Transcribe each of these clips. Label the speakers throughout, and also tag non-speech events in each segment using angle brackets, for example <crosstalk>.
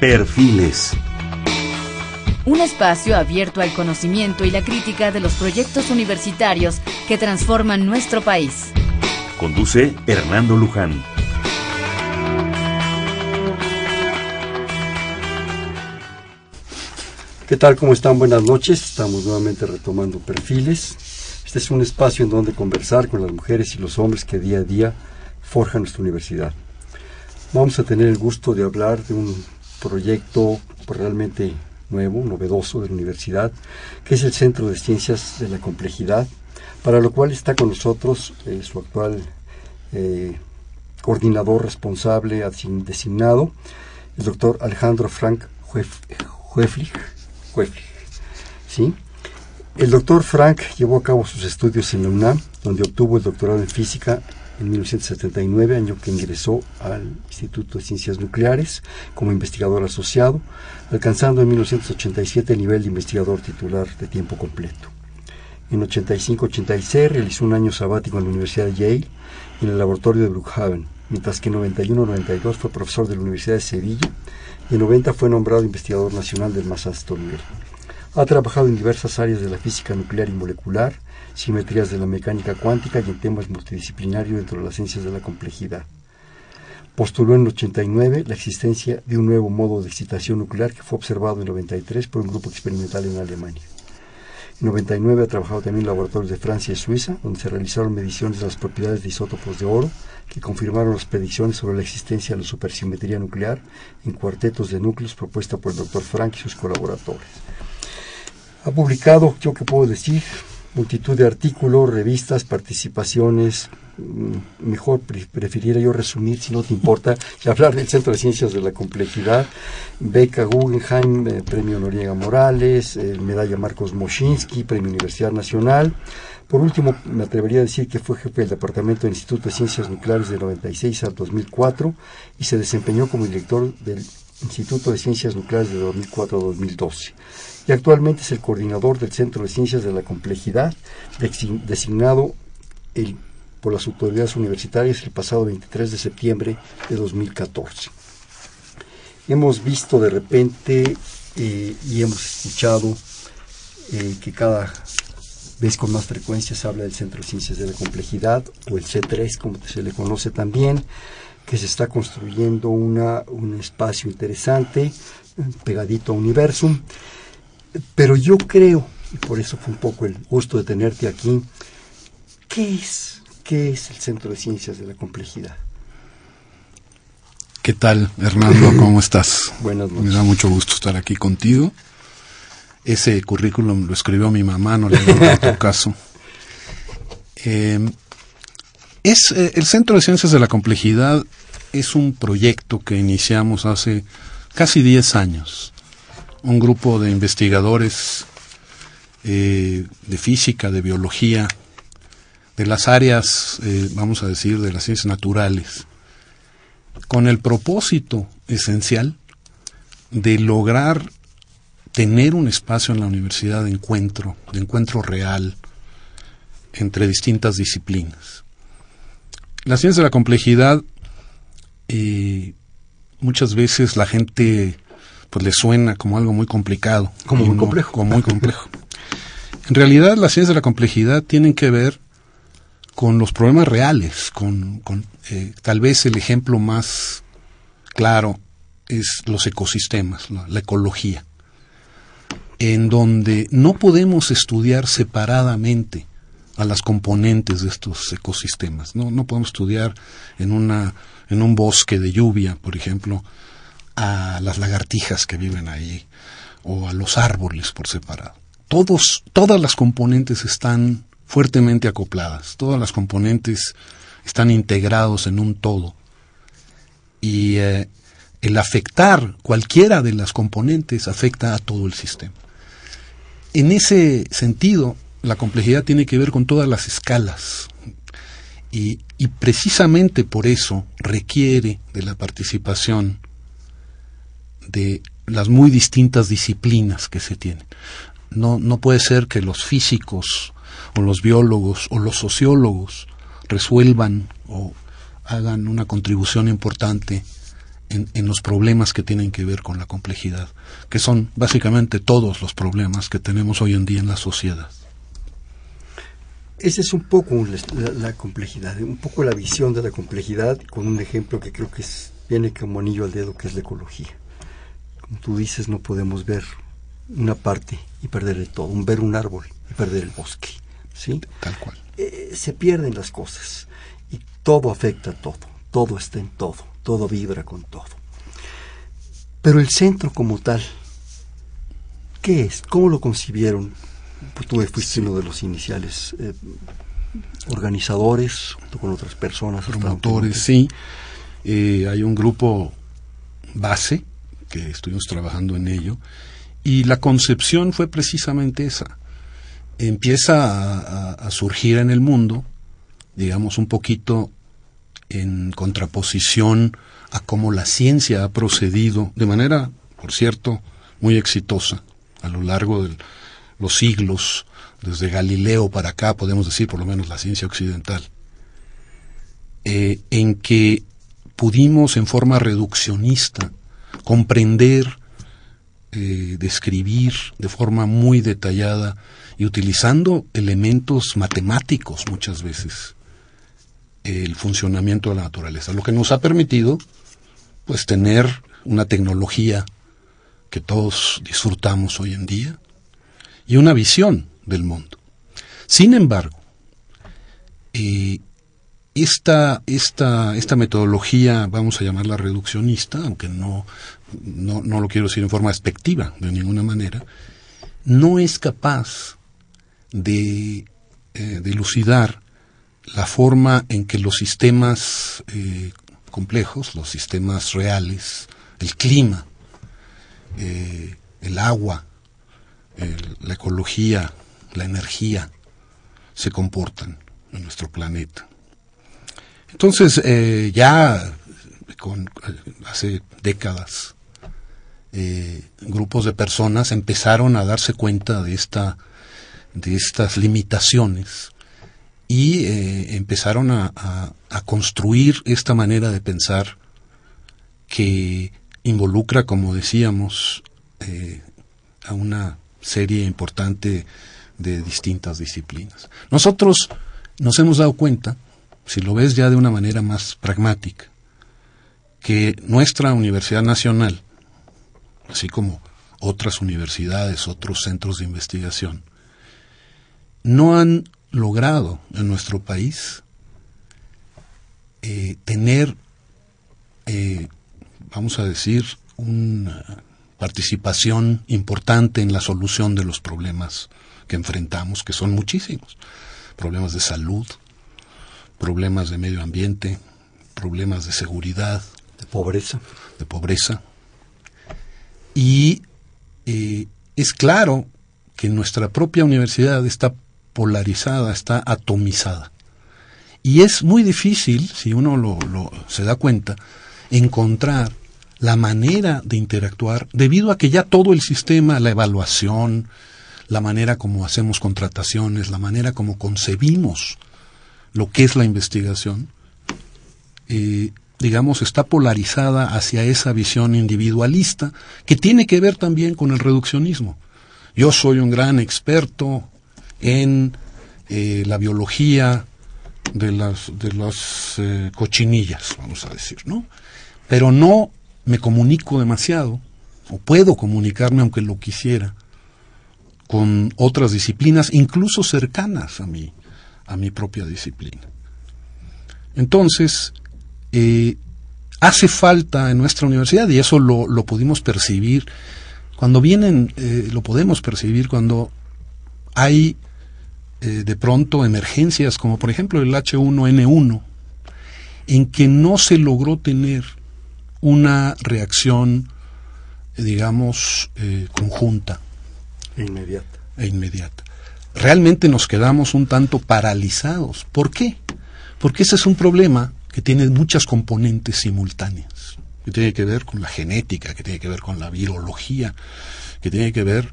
Speaker 1: Perfiles.
Speaker 2: Un espacio abierto al conocimiento y la crítica de los proyectos universitarios que transforman nuestro país.
Speaker 1: Conduce Hernando Luján.
Speaker 3: ¿Qué tal? ¿Cómo están? Buenas noches. Estamos nuevamente retomando perfiles. Este es un espacio en donde conversar con las mujeres y los hombres que día a día forjan nuestra universidad. Vamos a tener el gusto de hablar de un proyecto realmente nuevo, novedoso de la universidad, que es el Centro de Ciencias de la Complejidad, para lo cual está con nosotros eh, su actual eh, coordinador responsable designado, el doctor Alejandro Frank Hueflich. ¿sí? El doctor Frank llevó a cabo sus estudios en la UNAM, donde obtuvo el doctorado en física en 1979, año que ingresó al Instituto de Ciencias Nucleares como investigador asociado, alcanzando en 1987 el nivel de investigador titular de tiempo completo. En 85-86 realizó un año sabático en la Universidad de Yale en el laboratorio de Brookhaven, mientras que en 91-92 fue profesor de la Universidad de Sevilla y en 90 fue nombrado investigador nacional del más alto nivel. Ha trabajado en diversas áreas de la física nuclear y molecular, simetrías de la mecánica cuántica y en temas multidisciplinarios dentro de las ciencias de la complejidad. Postuló en el 89 la existencia de un nuevo modo de excitación nuclear que fue observado en 93 por un grupo experimental en Alemania. En 99 ha trabajado también en laboratorios de Francia y Suiza, donde se realizaron mediciones de las propiedades de isótopos de oro que confirmaron las predicciones sobre la existencia de la supersimetría nuclear en cuartetos de núcleos propuesta por el Dr. Frank y sus colaboradores. Ha publicado, yo que puedo decir, multitud de artículos, revistas, participaciones. Mm, mejor preferiría yo resumir, si no te importa, y hablar del Centro de Ciencias de la Complejidad, beca Guggenheim, eh, premio Noriega Morales, eh, medalla Marcos Moschinsky, premio Universidad Nacional. Por último, me atrevería a decir que fue jefe del Departamento del Instituto de Ciencias Nucleares de 96 al 2004 y se desempeñó como director del Instituto de Ciencias Nucleares de 2004 a 2012 y actualmente es el coordinador del Centro de Ciencias de la Complejidad, designado por las autoridades universitarias el pasado 23 de septiembre de 2014. Hemos visto de repente eh, y hemos escuchado eh, que cada vez con más frecuencia se habla del Centro de Ciencias de la Complejidad o el C3 como se le conoce también, que se está construyendo una, un espacio interesante pegadito a Universum pero yo creo, y por eso fue un poco el gusto de tenerte aquí, ¿qué es, qué es el Centro de Ciencias de la Complejidad?
Speaker 4: ¿Qué tal, Hernando? <clears throat> ¿Cómo estás?
Speaker 3: Buenas noches.
Speaker 4: Me da mucho gusto estar aquí contigo. Ese currículum lo escribió mi mamá, no le hago tu <laughs> caso. Em, es, eh, el Centro de Ciencias de la Complejidad es un proyecto que iniciamos hace casi 10 años un grupo de investigadores eh, de física, de biología, de las áreas, eh, vamos a decir, de las ciencias naturales, con el propósito esencial de lograr tener un espacio en la universidad de encuentro, de encuentro real entre distintas disciplinas. La ciencia de la complejidad, eh, muchas veces la gente pues le suena como algo muy complicado.
Speaker 3: Como muy complejo.
Speaker 4: Como muy <laughs> complejo. en realidad las ciencias de la complejidad tienen que ver con los problemas reales, con, eh, tal vez el ejemplo más claro es los ecosistemas, la, ecología, en donde no podemos estudiar separadamente a las componentes de estos ecosistemas. No, no podemos estudiar en, una, en un bosque de lluvia, por ejemplo, a las lagartijas que viven ahí o a los árboles por separado. Todos, todas las componentes están fuertemente acopladas, todas las componentes están integrados en un todo. Y eh, el afectar cualquiera de las componentes afecta a todo el sistema. En ese sentido, la complejidad tiene que ver con todas las escalas. y precisamente por eso requiere de la participación de las muy distintas disciplinas que se tienen. No, no puede ser que los físicos o los biólogos o los sociólogos resuelvan o hagan una contribución importante en, los problemas que tienen que ver con la complejidad, que son básicamente todos los problemas que tenemos hoy en día en la sociedad.
Speaker 3: Esa es un poco la, complejidad, un poco la visión de la complejidad, con un ejemplo que creo que viene como anillo al dedo, que es la ecología. Como tú dices, no podemos ver una parte y perder el todo, un ver un árbol y perder el bosque. ¿sí?
Speaker 4: Tal cual.
Speaker 3: Eh, se pierden las cosas y todo afecta a todo, todo está en todo todo vibra con todo. Pero el centro como tal, ¿qué es? ¿Cómo lo concibieron? Pues tú fuiste uno de los iniciales eh, organizadores, junto con otras personas.
Speaker 4: Promotores, sí. Eh, hay un grupo base que estuvimos trabajando en ello y la concepción fue precisamente esa. Empieza a surgir en el mundo, digamos, un poquito en contraposición a cómo la ciencia ha procedido de manera, por cierto, muy exitosa a lo largo de los siglos, desde Galileo para acá, podemos decir por lo menos la ciencia occidental, eh, en que pudimos en forma reduccionista comprender, eh, describir de forma muy detallada y utilizando elementos matemáticos muchas veces el funcionamiento de la naturaleza, lo que nos ha permitido pues tener una tecnología que todos disfrutamos hoy en día y una visión del mundo. Sin embargo, eh, esta, esta, esta, metodología, vamos a llamarla reduccionista, aunque no, no, no, lo quiero decir en forma expectiva de ninguna manera, no es capaz de eh, la forma en que los sistemas eh, complejos, los sistemas reales, el clima, eh, el agua, la ecología, la energía, se comportan en nuestro planeta. Entonces, eh, ya con, hace décadas, grupos de personas empezaron a darse cuenta de esta de estas limitaciones y eh, empezaron a, construir esta manera de pensar que involucra, como decíamos, eh, a una serie importante de distintas disciplinas. Nosotros nos hemos dado cuenta, si lo ves ya de una manera más pragmática, que nuestra Universidad Nacional, así como otras universidades, otros centros de investigación, no han logrado en nuestro país eh, tener, eh, vamos a decir, una participación importante en la solución de los problemas que enfrentamos, que son muchísimos. Problemas de salud, problemas de medio ambiente, problemas de seguridad.
Speaker 3: De pobreza.
Speaker 4: De pobreza. Y eh, es claro que nuestra propia universidad está polarizada, está atomizada. Y es muy difícil, si uno lo, se da cuenta, encontrar la manera de interactuar debido a que ya todo el sistema, la evaluación, la manera como hacemos contrataciones, la manera como concebimos lo que es la investigación, eh, digamos, está polarizada hacia esa visión individualista que tiene que ver también con el reduccionismo. Yo soy un gran experto en eh, la biología de las, de las eh, cochinillas, vamos a decir, ¿no? Pero no me comunico demasiado, o puedo comunicarme aunque lo quisiera, con otras disciplinas, incluso cercanas a mí, a mi propia disciplina. Entonces, eh, hace falta en nuestra universidad, y eso lo, lo pudimos percibir, cuando vienen, lo podemos percibir cuando hay eh, de pronto emergencias como por ejemplo el H1N1, en que no se logró tener una reacción, eh, digamos, eh, conjunta.
Speaker 3: Inmediata.
Speaker 4: E inmediata. Realmente nos quedamos un tanto paralizados. ¿Por qué? Porque ese es un problema que tiene muchas componentes simultáneas, que tiene que ver con la genética, que tiene que ver con la virología, que tiene que ver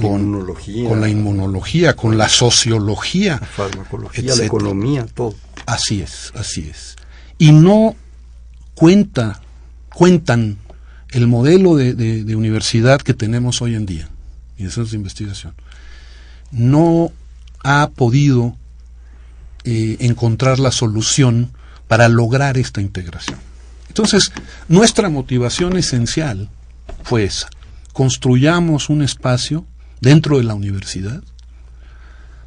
Speaker 4: con, con la inmunología, con la sociología,
Speaker 3: la farmacología, la economía, todo.
Speaker 4: Así es, así es. Y no cuenta cuentan el modelo de, universidad que tenemos hoy en día y de centros de investigación no ha podido eh, encontrar la solución para lograr esta integración. Entonces, nuestra motivación esencial fue esa. Construyamos un espacio dentro de la universidad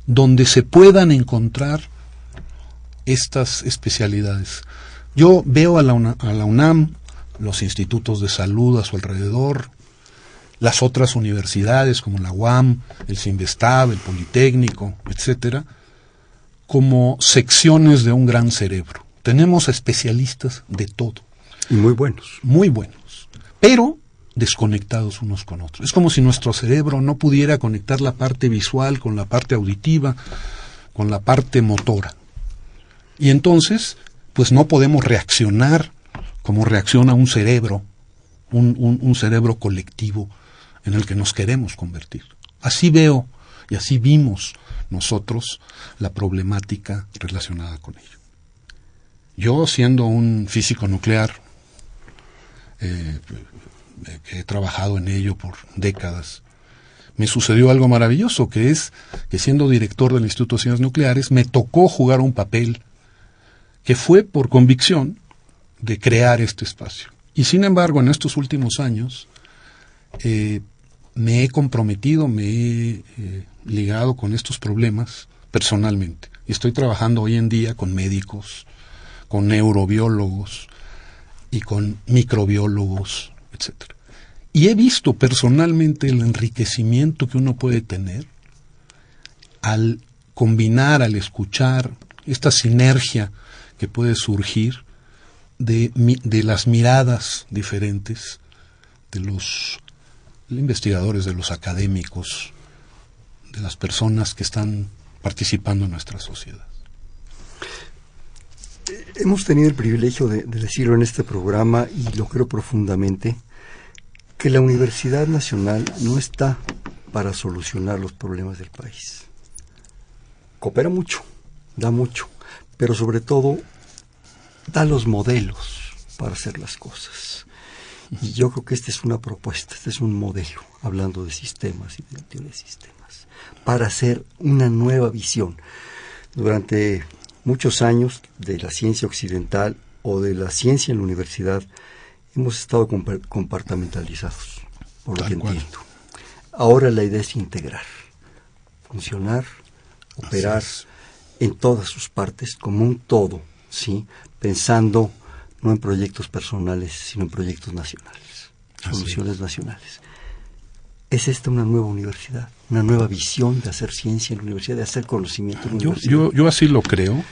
Speaker 4: donde se puedan encontrar estas especialidades. Yo veo a la, UNAM, los institutos de salud a su alrededor, las otras universidades como la UAM, el CINVESTAB, el Politécnico, etcétera, como secciones de un gran cerebro. Tenemos especialistas de todo.
Speaker 3: Y muy buenos.
Speaker 4: Muy buenos. Pero desconectados unos con otros. Es como si nuestro cerebro no pudiera conectar la parte visual con la parte auditiva, con la parte motora. Y entonces, pues no podemos reaccionar como reacciona un cerebro, un, cerebro colectivo en el que nos queremos convertir. Así veo y así vimos nosotros la problemática relacionada con ello. Yo, siendo un físico nuclear, eh, que he trabajado en ello por décadas, me sucedió algo maravilloso, que es que siendo director del Instituto de Ciencias Nucleares, me tocó jugar un papel que fue por convicción de crear este espacio. Y sin embargo, en estos últimos años, eh, me he comprometido, me he eh, ligado con estos problemas personalmente. Y estoy trabajando hoy en día con médicos, con neurobiólogos y con microbiólogos, etcétera. Y he visto personalmente el enriquecimiento que uno puede tener al combinar, al escuchar, esta sinergia que puede surgir de, de las miradas diferentes de los investigadores, de los académicos, de las personas que están participando en nuestra sociedad.
Speaker 3: Hemos tenido el privilegio de, decirlo en este programa y lo creo profundamente que la Universidad Nacional no está para solucionar los problemas del país. Coopera mucho, da mucho, pero sobre todo da los modelos para hacer las cosas. Y yo creo que esta es una propuesta, este es un modelo, hablando de sistemas y de de sistemas, para hacer una nueva visión. Durante muchos años de la ciencia occidental o de la ciencia en la universidad, hemos estado compartamentalizados, por lo que entiendo. Ahora la idea es integrar, funcionar, operar en todas sus partes como un todo, ¿sí? Pensando no en proyectos personales, sino en proyectos nacionales, soluciones nacionales. ¿Es esta una nueva universidad? ¿Una nueva visión de hacer ciencia en la universidad, de hacer conocimiento en la
Speaker 4: yo,
Speaker 3: universidad?
Speaker 4: Yo, así lo creo,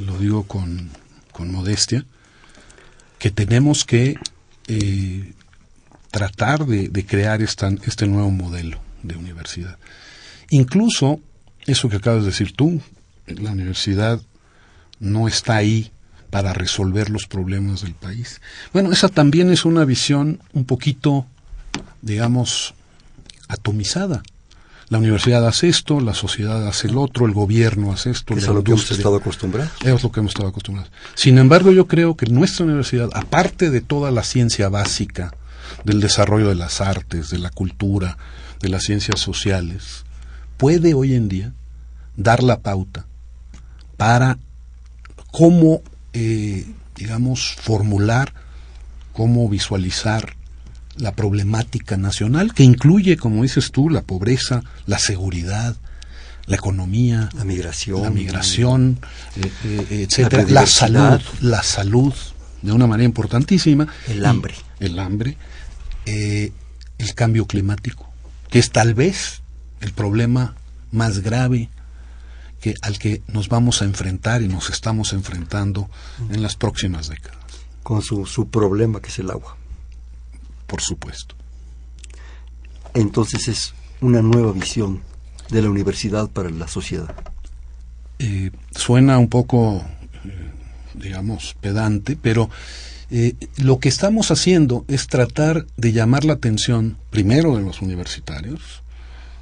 Speaker 4: lo digo con, con modestia que tenemos que eh, tratar de, crear esta, este nuevo modelo de universidad. Incluso eso que acabas de decir tú, la universidad no está ahí para resolver los problemas del país. Bueno, esa también es una visión un poquito, digamos, atomizada. La universidad hace esto, la sociedad hace el otro, el gobierno hace esto.
Speaker 3: Es a lo que hemos estado acostumbrados.
Speaker 4: Es lo que hemos estado acostumbrados. Sin embargo, yo creo que nuestra universidad, aparte de toda la ciencia básica, del desarrollo de las artes, de la cultura, de las ciencias sociales, puede hoy en día dar la pauta para cómo, eh, digamos, formular, cómo visualizar la problemática nacional, que incluye, como dices tú, la pobreza, la seguridad, la economía,
Speaker 3: la migración,
Speaker 4: la migración, eh, eh, etcétera, la, salud, la salud, de una manera importantísima,
Speaker 3: el hambre,
Speaker 4: el hambre, eh, el cambio climático, que es tal vez el problema más grave que al que nos vamos a enfrentar y nos estamos enfrentando en las próximas décadas.
Speaker 3: Con su, su problema que es el agua
Speaker 4: por supuesto.
Speaker 3: Entonces es una nueva visión de la universidad para la sociedad.
Speaker 4: Eh, suena un poco, eh, digamos, pedante, pero eh, lo que estamos haciendo es tratar de llamar la atención primero de los universitarios,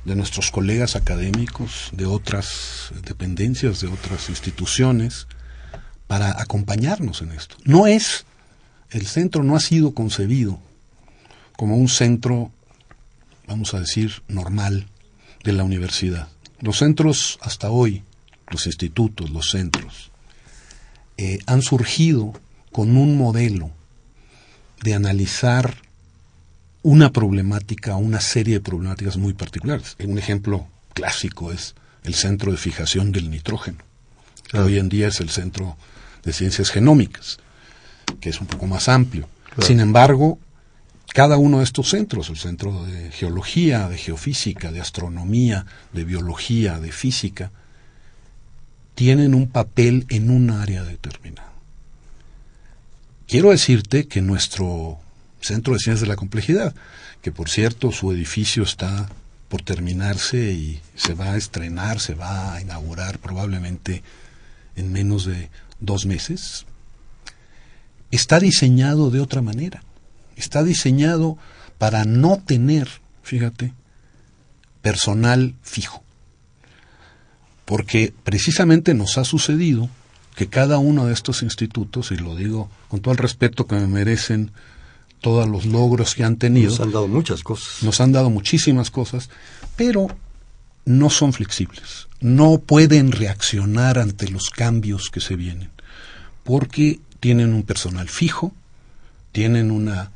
Speaker 4: de nuestros colegas académicos, de otras dependencias, de otras instituciones, para acompañarnos en esto. No es el centro no ha sido concebido como un centro, vamos a decir, normal de la universidad. Los centros hasta hoy, los institutos, los centros, eh, han surgido con un modelo de analizar una problemática, una serie de problemáticas muy particulares. Un ejemplo clásico es el centro de fijación del nitrógeno, que hoy en día es el centro de ciencias genómicas, que es un poco más amplio. Sin embargo, cada uno de estos centros, el centro de geología, de geofísica, de astronomía, de biología, de física, tienen un papel en un área determinada. Quiero decirte que nuestro Centro de Ciencias de la Complejidad, que por cierto su edificio está por terminarse y se va a estrenar, se va a inaugurar probablemente en menos de dos meses, está diseñado de otra manera. Está diseñado para no tener, fíjate, personal fijo. Porque precisamente nos ha sucedido que cada uno de estos institutos, y lo digo con todo el respeto que me merecen todos los logros que han tenido.
Speaker 3: Nos han dado muchas cosas.
Speaker 4: Nos han dado muchísimas cosas, pero no son flexibles. No pueden reaccionar ante los cambios que se vienen, porque tienen un personal fijo, tienen una,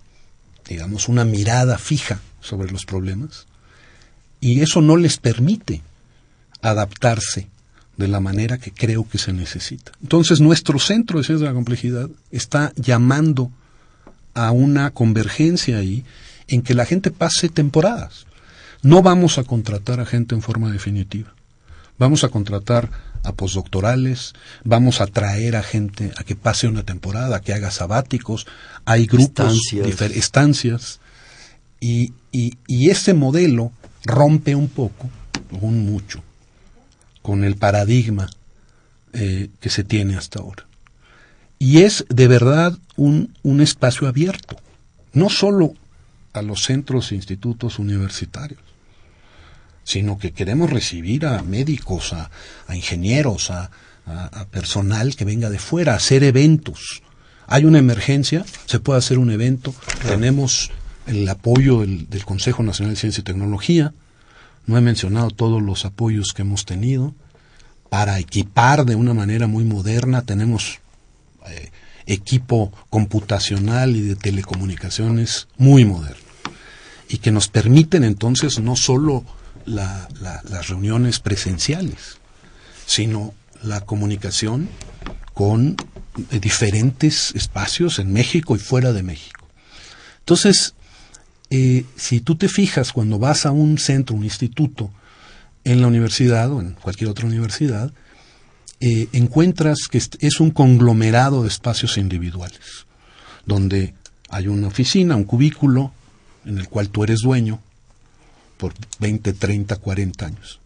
Speaker 4: digamos, una mirada fija sobre los problemas, y eso no les permite adaptarse de la manera que creo que se necesita. Entonces, nuestro centro de ciencia de la complejidad está llamando a una convergencia ahí en que la gente pase temporadas. No vamos a contratar a gente en forma definitiva. Vamos a contratar a postdoctorales, vamos a traer a gente a que pase una temporada, a que haga sabáticos, hay grupos, estancias, estancias y, y, y ese modelo rompe un poco, un mucho, con el paradigma eh, que se tiene hasta ahora. Y es de verdad un, un espacio abierto, no solo a los centros e institutos universitarios, sino que queremos recibir a médicos, a, a ingenieros, a, a, personal que venga de fuera, a hacer eventos. Hay una emergencia, se puede hacer un evento, tenemos el apoyo del, del Consejo Nacional de Ciencia y Tecnología, no he mencionado todos los apoyos que hemos tenido para equipar de una manera muy moderna. Tenemos eh, equipo computacional y de telecomunicaciones muy moderno y que nos permiten entonces no solo la, la, las reuniones presenciales, sino la comunicación con eh, diferentes espacios en México y fuera de México. Entonces, eh, si tú te fijas cuando vas a un centro, un instituto, en la universidad o en cualquier otra universidad, eh, encuentras que es un conglomerado de espacios individuales, donde hay una oficina, un cubículo, en el cual tú eres dueño por 20, 30, 40 años.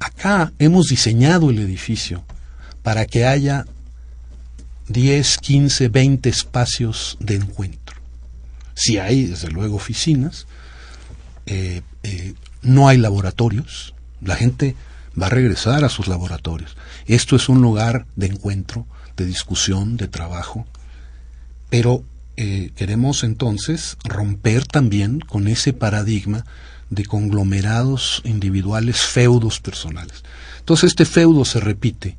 Speaker 4: Acá hemos diseñado el edificio para que haya 10, 15, 20 espacios de encuentro. Si hay, desde luego, oficinas, eh, eh, no hay laboratorios, la gente va a regresar a sus laboratorios. Esto es un lugar de encuentro, de discusión, de trabajo, pero eh, queremos entonces romper también con ese paradigma de conglomerados individuales, feudos personales. Entonces este feudo se repite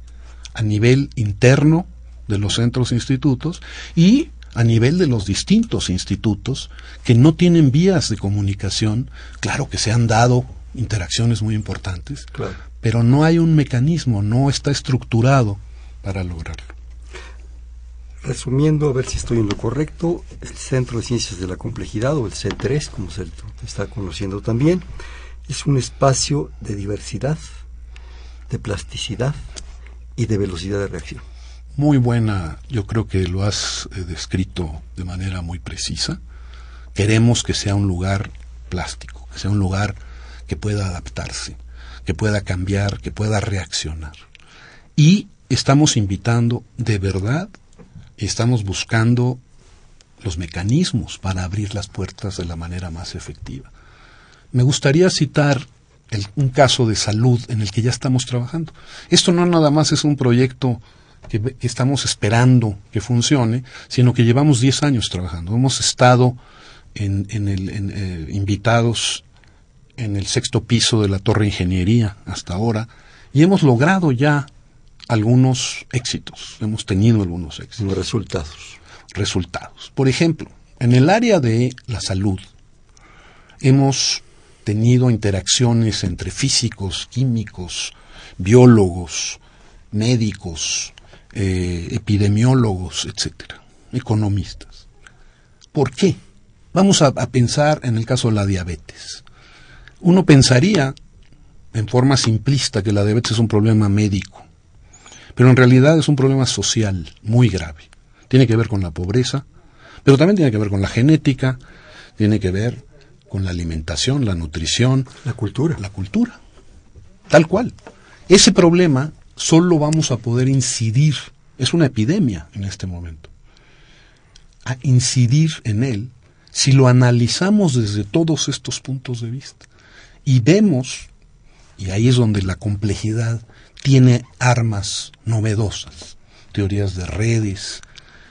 Speaker 4: a nivel interno de los centros e institutos y a nivel de los distintos institutos que no tienen vías de comunicación, claro que se han dado interacciones muy importantes, pero no hay un mecanismo, no está estructurado para lograrlo.
Speaker 3: Resumiendo, a ver si estoy en lo correcto, el Centro de Ciencias de la Complejidad, o el C3, como se está conociendo también, es un espacio de diversidad, de plasticidad y de velocidad de reacción.
Speaker 4: Muy buena, yo creo que lo has eh, descrito de manera muy precisa. Queremos que sea un lugar plástico, que sea un lugar que pueda adaptarse, que pueda cambiar, que pueda reaccionar. Y estamos invitando de verdad, estamos buscando los mecanismos para abrir las puertas de la manera más efectiva. Me gustaría citar un caso de salud en el que ya estamos trabajando. Esto no nada más es un proyecto que, estamos esperando que funcione, sino que llevamos 10 años trabajando. Hemos estado eh, invitados en el sexto piso de la Torre Ingeniería hasta ahora y hemos logrado ya algunos éxitos, hemos tenido algunos éxitos.
Speaker 3: Resultados.
Speaker 4: Resultados. Por ejemplo, en el área de la salud hemos tenido interacciones entre físicos, químicos, biólogos, médicos, eh, epidemiólogos, etcétera, economistas. ¿Por qué? Vamos a, a pensar en el caso de la diabetes. Uno pensaría en forma simplista que la diabetes es un problema médico, pero en realidad es un problema social muy grave. Tiene que ver con la pobreza, pero también tiene que ver con la genética, tiene que ver con la alimentación, la nutrición,
Speaker 3: La cultura.
Speaker 4: la cultura. Tal cual. Ese problema solo vamos a poder incidir, es una epidemia en este momento, a incidir en él si lo analizamos desde todos estos puntos de vista y vemos, y ahí es donde la complejidad tiene armas novedosas, teorías de redes,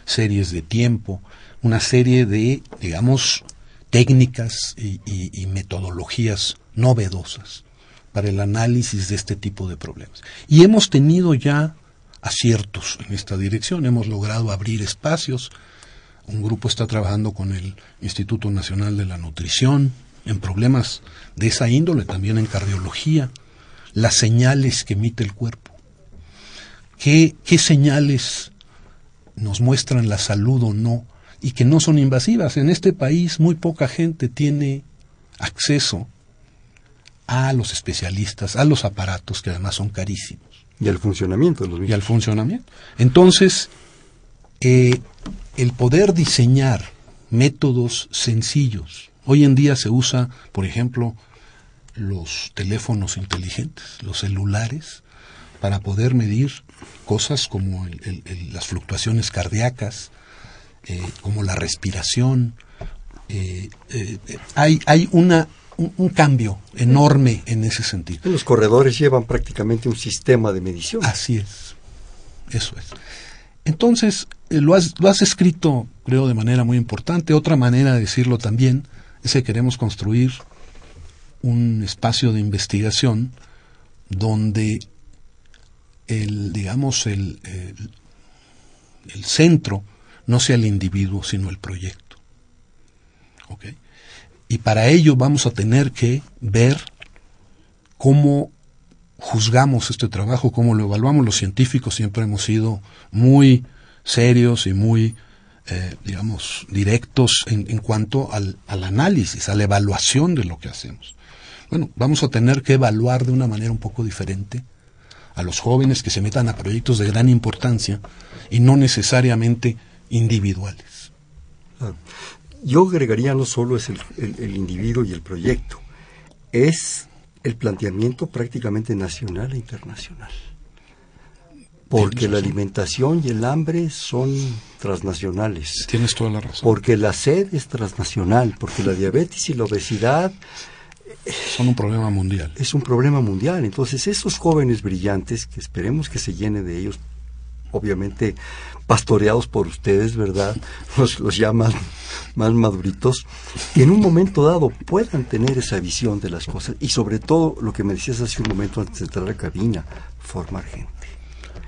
Speaker 4: series de tiempo, una serie de, digamos, técnicas y, y- metodologías novedosas para el análisis de este tipo de problemas. Y hemos tenido ya aciertos en esta dirección, hemos logrado abrir espacios. Un grupo está trabajando con el Instituto Nacional de la Nutrición en problemas de esa índole, también en cardiología, las señales que emite el cuerpo. ¿Qué, qué señales nos muestran la salud o no y que no son invasivas? En este país muy poca gente tiene acceso a los especialistas, a los aparatos que además son carísimos
Speaker 3: Y el funcionamiento de los
Speaker 4: y al funcionamiento. Entonces, eh, el poder diseñar métodos sencillos. Hoy en día se usa, por ejemplo, los teléfonos inteligentes, los celulares, para poder medir cosas como el- el- el- las fluctuaciones cardíacas, eh, como la respiración. Eh, eh, hay hay una, un, un cambio enorme en ese sentido.
Speaker 3: Los corredores llevan prácticamente un sistema de medición.
Speaker 4: Así es. Eso es. Entonces, lo, has, lo has escrito, creo, de manera muy importante. Otra manera de decirlo también es que queremos construir un espacio de investigación donde el, digamos, el, el, el centro no sea el individuo, sino el proyecto. Y para ello vamos a tener que ver cómo juzgamos este trabajo, cómo lo evaluamos. Los científicos siempre hemos sido muy serios y muy, eh, digamos, directos en, cuanto al, análisis, a la evaluación de lo que hacemos. Bueno, vamos a tener que evaluar de una manera un poco diferente a los jóvenes que se metan a proyectos de gran importancia y no necesariamente individuales.
Speaker 3: Claro. Yo agregaría no solo es el individuo y el proyecto, es el planteamiento prácticamente nacional e internacional. Porque la alimentación y el hambre son transnacionales.
Speaker 4: Tienes toda la razón.
Speaker 3: Porque la sed es transnacional, porque la diabetes y la obesidad
Speaker 4: Son un problema mundial.
Speaker 3: es un problema mundial. Entonces, esos jóvenes brillantes, que esperemos que se llene de ellos, obviamente pastoreados por ustedes, ¿verdad? <laughs> Los, los ya más, más maduritos, que en un momento dado puedan tener esa visión de las cosas. Y sobre todo, lo que me decías hace un momento antes de entrar a la cabina, formar gente.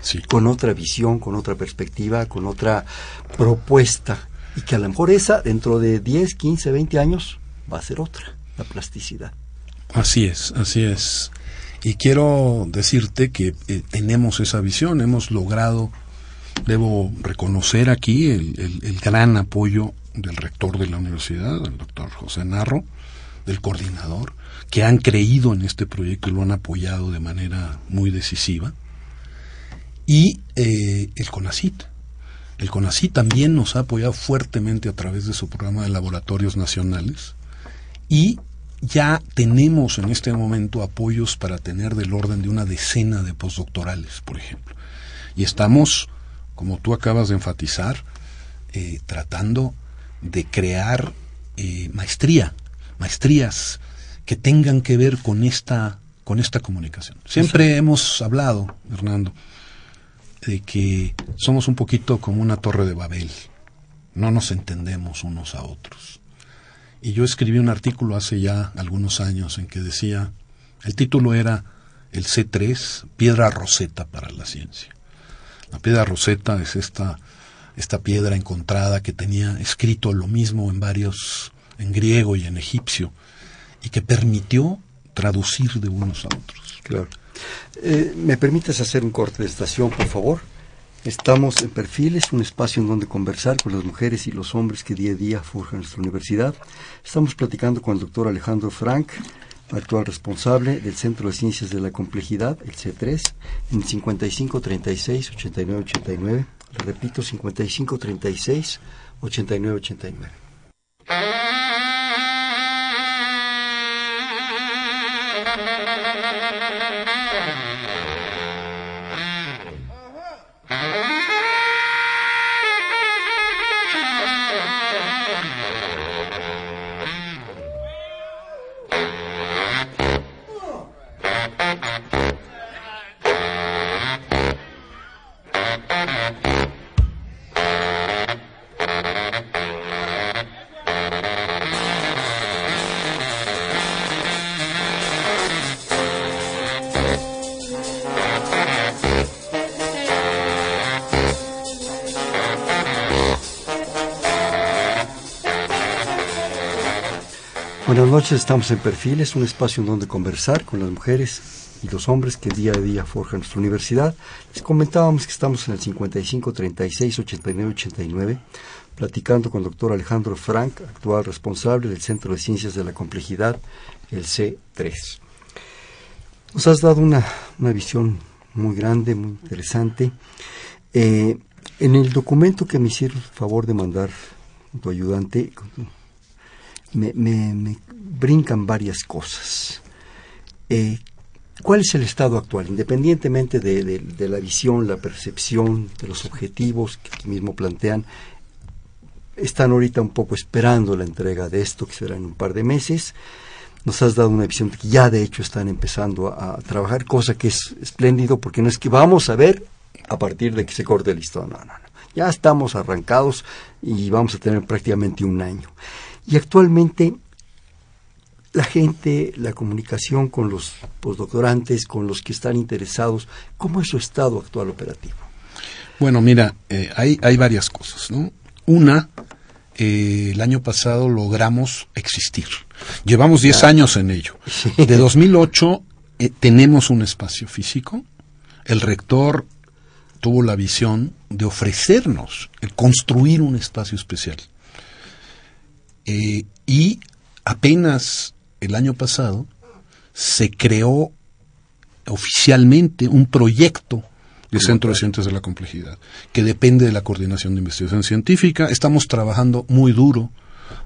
Speaker 4: Sí.
Speaker 3: Con otra visión, con otra perspectiva, con otra propuesta. Y que a lo mejor esa, dentro de 10, 15, 20 años, va a ser otra, la plasticidad.
Speaker 4: Así es, así es. Y quiero decirte que eh, tenemos esa visión, hemos logrado, debo reconocer aquí el, el- el gran apoyo del rector de la universidad, el doctor José Narro, del coordinador, que han creído en este proyecto y lo han apoyado de manera muy decisiva, y eh, el CONACIT. El CONACIT también nos ha apoyado fuertemente a través de su programa de laboratorios nacionales y ya tenemos en este momento apoyos para tener del orden de una decena de postdoctorales, por ejemplo. Y estamos, como tú acabas de enfatizar, eh, tratando de crear eh, maestría, maestrías que tengan que ver con esta, con esta comunicación. Siempre hemos hablado, Hernando, de que somos un poquito como una torre de Babel. No nos entendemos unos a otros. Y yo escribí un artículo hace ya algunos años en que decía, el título era el C3, piedra roseta para la ciencia. La piedra roseta es esta, esta piedra encontrada que tenía escrito lo mismo en varios, en griego y en egipcio, y que permitió traducir de unos a otros.
Speaker 3: Claro. Eh, ¿Me permites hacer un corte de estación, por favor? Estamos en Perfiles, un espacio en donde conversar con las mujeres y los hombres que día a día forjan nuestra universidad. Estamos platicando con el doctor Alejandro Frank, actual responsable del Centro de Ciencias de la Complejidad, el C3, en 5536 8989. Le repito, 5536 Mm-hmm. Noches, estamos en Perfiles, un espacio en donde conversar con las mujeres y los hombres que día a día forjan nuestra universidad. Les comentábamos que estamos en el 55 36 89 89, platicando con el doctor Alejandro Frank, actual responsable del Centro de Ciencias de la Complejidad, el C3. Nos has dado una, una visión muy grande, muy interesante. Eh, en el documento que me hicieron el favor de mandar tu ayudante, me, me, me brincan varias cosas. Eh, ¿Cuál es el estado actual? Independientemente de, la visión, la percepción, de los objetivos que aquí mismo plantean, están ahorita un poco esperando la entrega de esto, que será en un par de meses. Nos has dado una visión de que ya de hecho están empezando a, a trabajar, cosa que es espléndido, porque no es que vamos a ver a partir de que se corte el listón, no, no, no. Ya estamos arrancados y vamos a tener prácticamente un año. Y actualmente la gente, la comunicación con los postdoctorantes, con los que están interesados, ¿cómo es su estado actual operativo?
Speaker 4: Bueno, mira, eh, hay, hay varias cosas, ¿no? Una, eh, el año pasado logramos existir. Llevamos 10 años en ello. Sí. De 2008 eh, tenemos un espacio físico. El rector tuvo la visión de ofrecernos el construir un espacio especial. Eh, y apenas el año pasado se creó oficialmente un proyecto de Centro de Ciencias de la Complejidad, que depende de la Coordinación de Investigación Científica. Estamos trabajando muy duro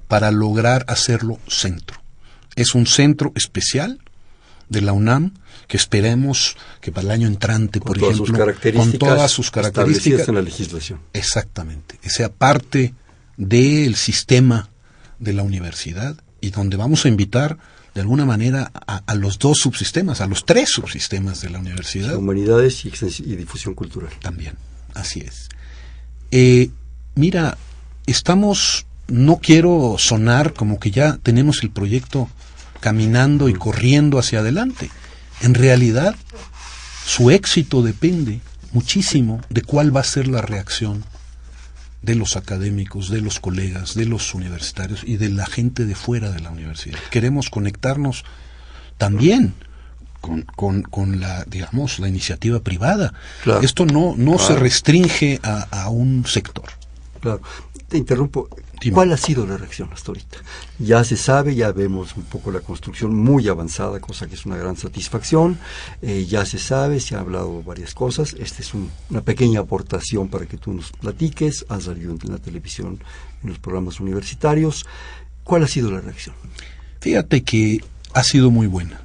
Speaker 4: para lograr hacerlo centro. Es un centro especial de la UNAM que esperemos que para el año entrante, por ejemplo, con todas sus características
Speaker 3: en la legislación.
Speaker 4: Exactamente, que sea parte del sistema de la universidad y donde vamos a invitar de alguna manera a, a, los dos subsistemas, a los tres subsistemas de la universidad.
Speaker 3: Humanidades y, y difusión cultural.
Speaker 4: También, así es. Eh, mira, estamos, no quiero sonar como que ya tenemos el proyecto caminando y corriendo hacia adelante. En realidad, su éxito depende muchísimo de cuál va a ser la reacción de los académicos, de los colegas, de los universitarios y de la gente de fuera de la universidad. Queremos conectarnos también con, con, con la, digamos, la iniciativa privada.
Speaker 3: Claro.
Speaker 4: Esto no, no
Speaker 3: Claro.
Speaker 4: se restringe a, a un sector.
Speaker 3: Claro. Te interrumpo.
Speaker 4: Dime.
Speaker 3: ¿Cuál ha sido la reacción hasta ahorita? Ya se sabe, ya vemos un poco la construcción muy avanzada, cosa que es una gran satisfacción. Eh, ya se sabe, se ha hablado varias cosas. Esta es un- una pequeña aportación para que tú nos platiques. Has salido en la televisión, en los programas universitarios. ¿Cuál ha sido la reacción?
Speaker 4: Fíjate que ha sido muy buena.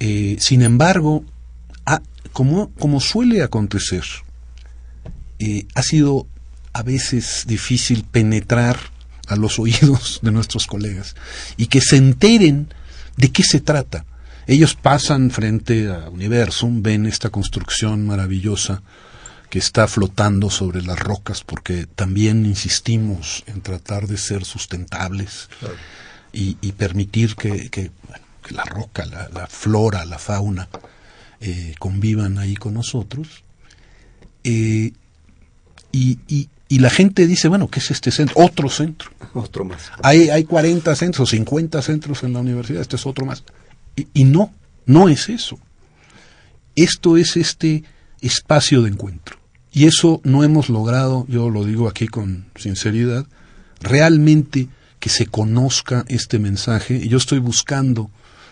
Speaker 4: Eh, sin embargo, ha- como, como suele acontecer, eh, ha sido a veces difícil penetrar a los oídos de nuestros colegas y que se enteren de qué se trata. Ellos pasan frente a Universum, ven esta construcción maravillosa que está flotando sobre las rocas, porque también insistimos en tratar de ser sustentables y, permitir que, la roca, la, flora, la fauna eh, convivan ahí con nosotros. Eh, y, la gente dice, bueno, ¿qué es este centro? Otro centro. <laughs>
Speaker 3: Otro más.
Speaker 4: Hay, hay 40 centros, 50 centros en la universidad, este es otro más. Y, no, no es eso. Esto es este espacio de encuentro. Y eso no hemos logrado, yo lo digo aquí con sinceridad, realmente que se conozca este mensaje. Y yo estoy buscando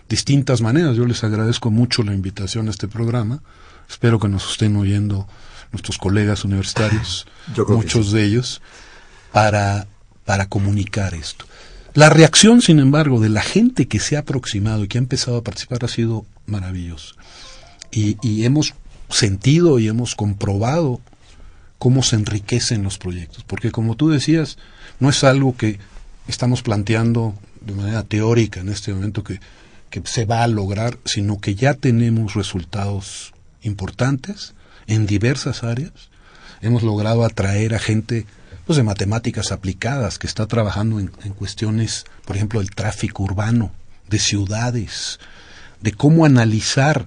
Speaker 4: distintas maneras. Yo les agradezco mucho la invitación a este programa. Espero que nos estén oyendo nuestros colegas universitarios, <laughs> muchos de ellos, para, para comunicar esto. La reacción, sin embargo, de la gente que se ha aproximado y que ha empezado a participar ha sido maravillosa. Y, hemos sentido y hemos comprobado cómo se enriquecen los proyectos. Porque como tú decías, no es algo que estamos planteando de manera teórica en este momento que, que se va a lograr, sino que ya tenemos resultados importantes en diversas áreas. Hemos logrado atraer a gente pues, de matemáticas aplicadas que está trabajando en, cuestiones, por ejemplo, del tráfico urbano, de ciudades, de cómo analizar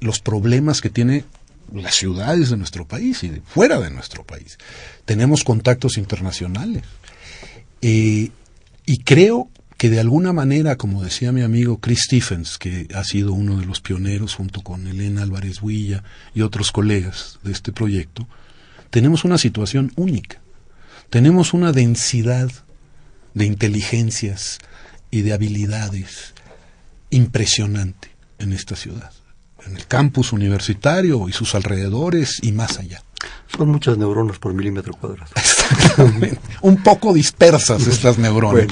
Speaker 4: los problemas que tiene las ciudades de nuestro país y de fuera de nuestro país. Tenemos contactos internacionales. Eh, y creo que de alguna manera, como decía mi amigo Chris Stephens, que ha sido uno de los pioneros junto con Elena Álvarez Huilla y otros colegas de este proyecto, tenemos una situación única. Tenemos una densidad de inteligencias y de habilidades impresionante en esta ciudad, en el campus universitario y sus alrededores y más allá.
Speaker 3: Son muchas neuronas por milímetro cuadrado. <laughs>
Speaker 4: Exactamente. Un poco dispersas <laughs> estas neuronas.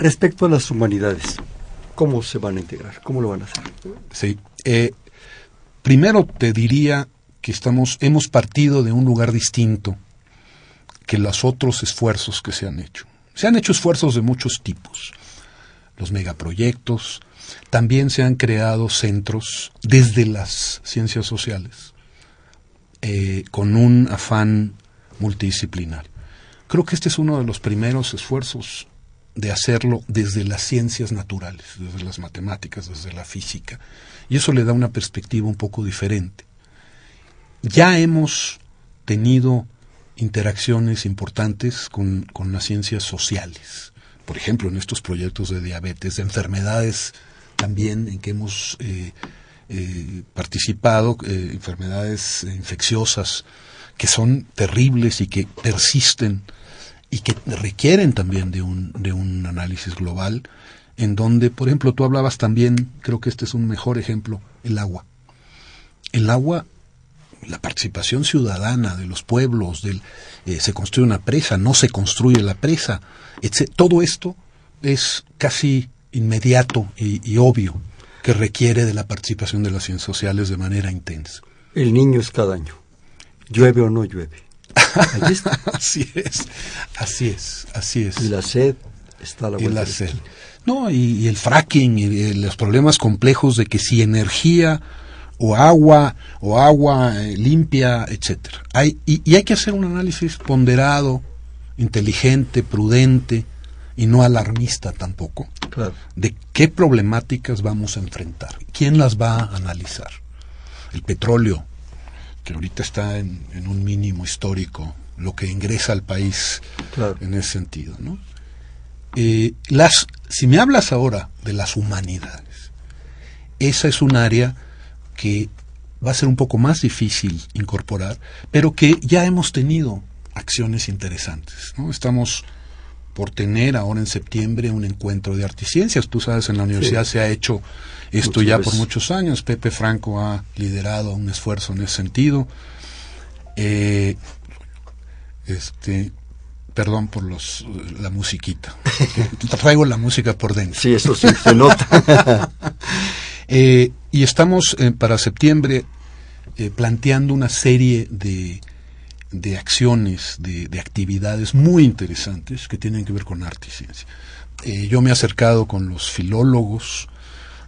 Speaker 3: Respecto a las humanidades, ¿cómo se van a integrar? ¿Cómo lo van a hacer?
Speaker 4: Sí. Eh, primero te diría que estamos, hemos partido de un lugar distinto que los otros esfuerzos que se han hecho. Se han hecho esfuerzos de muchos tipos. Los megaproyectos, también se han creado centros desde las ciencias sociales, eh, con un afán multidisciplinario. Creo que este es uno de los primeros esfuerzos de hacerlo desde las ciencias naturales, desde las matemáticas, desde la física. Y eso le da una perspectiva un poco diferente. Ya hemos tenido interacciones importantes con, las ciencias sociales. Por ejemplo, en estos proyectos de diabetes, de enfermedades también en que hemos eh, eh, participado, eh, enfermedades infecciosas que son terribles y que persisten y que requieren también de un, de un análisis global, en donde, por ejemplo, tú hablabas también, creo que este es un mejor ejemplo, el agua. El agua, la participación ciudadana de los pueblos, del, eh, se construye una presa, no se construye la presa, etc. Todo esto es casi inmediato y, y obvio que requiere de la participación de las ciencias sociales de manera intensa.
Speaker 3: El niño es cada año, llueve o no llueve. <laughs>
Speaker 4: así es, así es, así es.
Speaker 3: Y la sed está a la vuelta.
Speaker 4: Y la sed. No, y, el fracking y, los problemas complejos de que si energía o agua o agua eh, limpia, etcétera. Hay, y, hay que hacer un análisis ponderado, inteligente, prudente y no alarmista tampoco. De qué problemáticas vamos a enfrentar, quién las va a analizar. El petróleo, que ahorita está en, un mínimo histórico, lo que ingresa al país en ese sentido. ¿no? Eh, las, si me hablas ahora de las humanidades, esa es un área que va a ser un poco más difícil incorporar, pero que ya hemos tenido acciones interesantes. ¿no? Estamos por tener ahora en septiembre un encuentro de articiencias. Tú sabes, en la universidad se ha hecho esto ya por muchos años. Pepe Franco ha liderado un esfuerzo en ese sentido. Eh, este, perdón por los la musiquita. <laughs> Traigo la música por dentro.
Speaker 3: Sí, eso sí se nota. <laughs>
Speaker 4: Eh, y estamos eh, para septiembre planteando una serie de, de acciones, de, de, actividades muy interesantes que tienen que ver con arte y ciencia. yo me he acercado con los filólogos,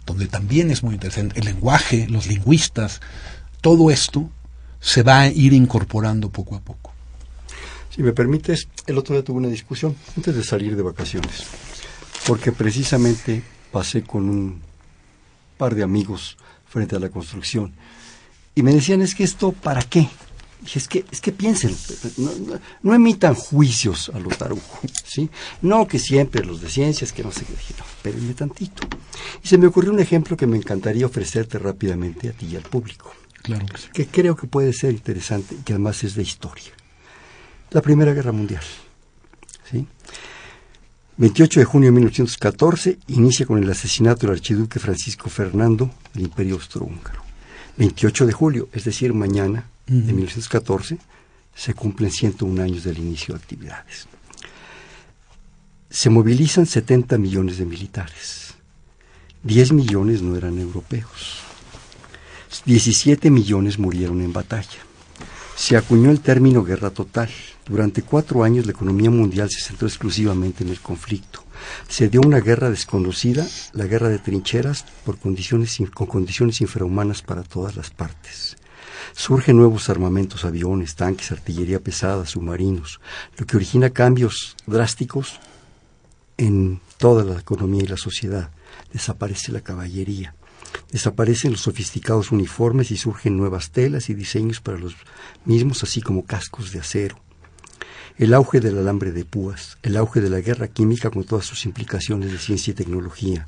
Speaker 4: donde también es muy interesante, el lenguaje, los lingüistas, todo esto se va a ir incorporando poco a poco.
Speaker 3: Si me permites, el otro día tuve una discusión antes de salir de vacaciones, porque precisamente pasé con un par de amigos frente a la construcción y me decían, es que esto, ¿para qué? Dije, es que, es que piensen, no, emitan juicios a lo tarujo, ¿sí? No que siempre los de ciencias, que no sé qué. Dije, no, espérenme tantito. Y se me ocurrió un ejemplo que me encantaría ofrecerte rápidamente a ti y al público.
Speaker 4: Claro que sí.
Speaker 3: Que creo que puede ser interesante y que además es de historia la Primera Guerra Mundial. ¿sí? 28 de junio de 1914 inicia con el asesinato del archiduque Francisco Fernando del Imperio Austrohúngaro. 28 de julio, es decir, mañana de 1914, se cumplen 101 años del inicio de actividades. Se movilizan 70 millones de militares. 10 millones no eran europeos. 17 millones murieron en batalla. Se acuñó el término guerra total durante cuatro años la economía mundial se centró exclusivamente en el conflicto. Se dio una guerra desconocida, la guerra de trincheras, por condiciones, con condiciones infrahumanas para todas las partes. Surgen nuevos armamentos, aviones, tanques, artillería pesada, submarinos, lo que origina cambios drásticos en toda la economía y la sociedad. Desaparece la caballería, desaparecen los sofisticados uniformes y surgen nuevas telas y diseños para los mismos, así como cascos de acero el auge del alambre de púas, el auge de la guerra química con todas sus implicaciones de ciencia y tecnología,